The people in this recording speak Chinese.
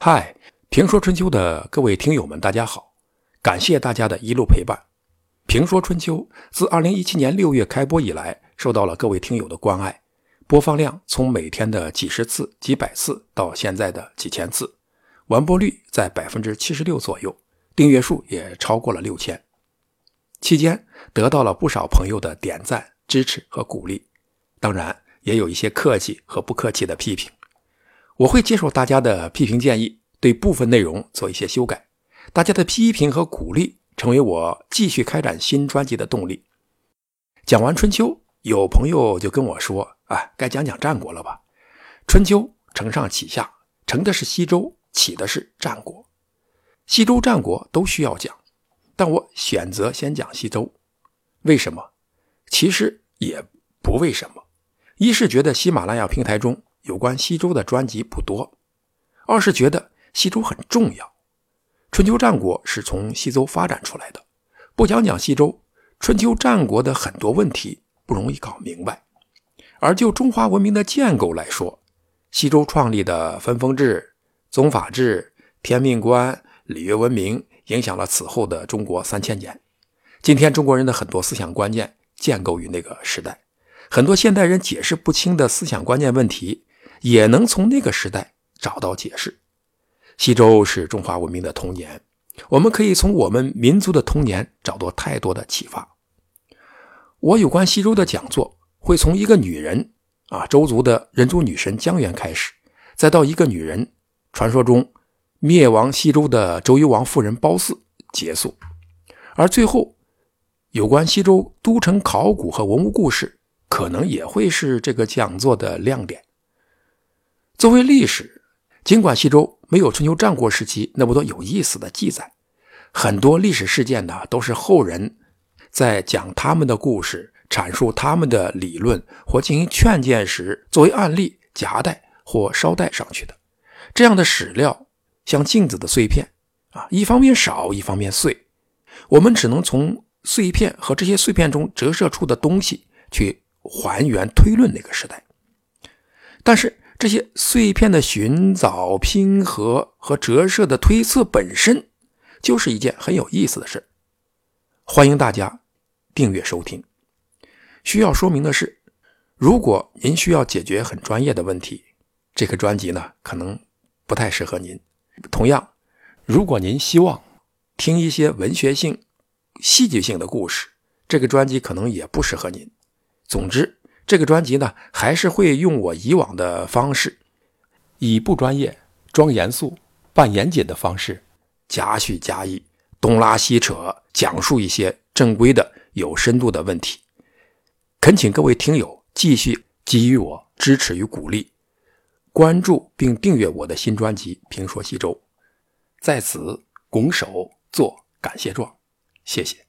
嗨，评说春秋的各位听友们，大家好！感谢大家的一路陪伴。评说春秋自2017年6月开播以来，受到了各位听友的关爱，播放量从每天的几十次、几百次到现在的几千次，完播率在百分之七十六左右，订阅数也超过了六千。期间得到了不少朋友的点赞、支持和鼓励，当然也有一些客气和不客气的批评。我会接受大家的批评建议，对部分内容做一些修改。大家的批评和鼓励成为我继续开展新专辑的动力。讲完春秋，有朋友就跟我说：“啊，该讲讲战国了吧？”春秋承上启下，承的是西周，启的是战国。西周、战国都需要讲，但我选择先讲西周。为什么？其实也不为什么。一是觉得喜马拉雅平台中。有关西周的专辑不多，二是觉得西周很重要，春秋战国是从西周发展出来的，不讲讲西周，春秋战国的很多问题不容易搞明白。而就中华文明的建构来说，西周创立的分封制、宗法制、天命观、礼乐文明，影响了此后的中国三千年。今天中国人的很多思想观念建构于那个时代，很多现代人解释不清的思想观念问题。也能从那个时代找到解释。西周是中华文明的童年，我们可以从我们民族的童年找到太多的启发。我有关西周的讲座会从一个女人啊，周族的人族女神姜原开始，再到一个女人，传说中灭亡西周的周幽王夫人褒姒结束，而最后有关西周都城考古和文物故事，可能也会是这个讲座的亮点。作为历史，尽管西周没有春秋战国时期那么多有意思的记载，很多历史事件呢都是后人在讲他们的故事、阐述他们的理论或进行劝谏时作为案例夹带或捎带上去的。这样的史料像镜子的碎片啊，一方面少，一方面碎，我们只能从碎片和这些碎片中折射出的东西去还原推论那个时代，但是。这些碎片的寻找、拼合和折射的推测本身，就是一件很有意思的事欢迎大家订阅收听。需要说明的是，如果您需要解决很专业的问题，这个专辑呢可能不太适合您。同样，如果您希望听一些文学性、戏剧性的故事，这个专辑可能也不适合您。总之。这个专辑呢，还是会用我以往的方式，以不专业、装严肃、扮严谨的方式，夹叙夹议，东拉西扯，讲述一些正规的、有深度的问题。恳请各位听友继续给予我支持与鼓励，关注并订阅我的新专辑《评说西周》，在此拱手做感谢状，谢谢。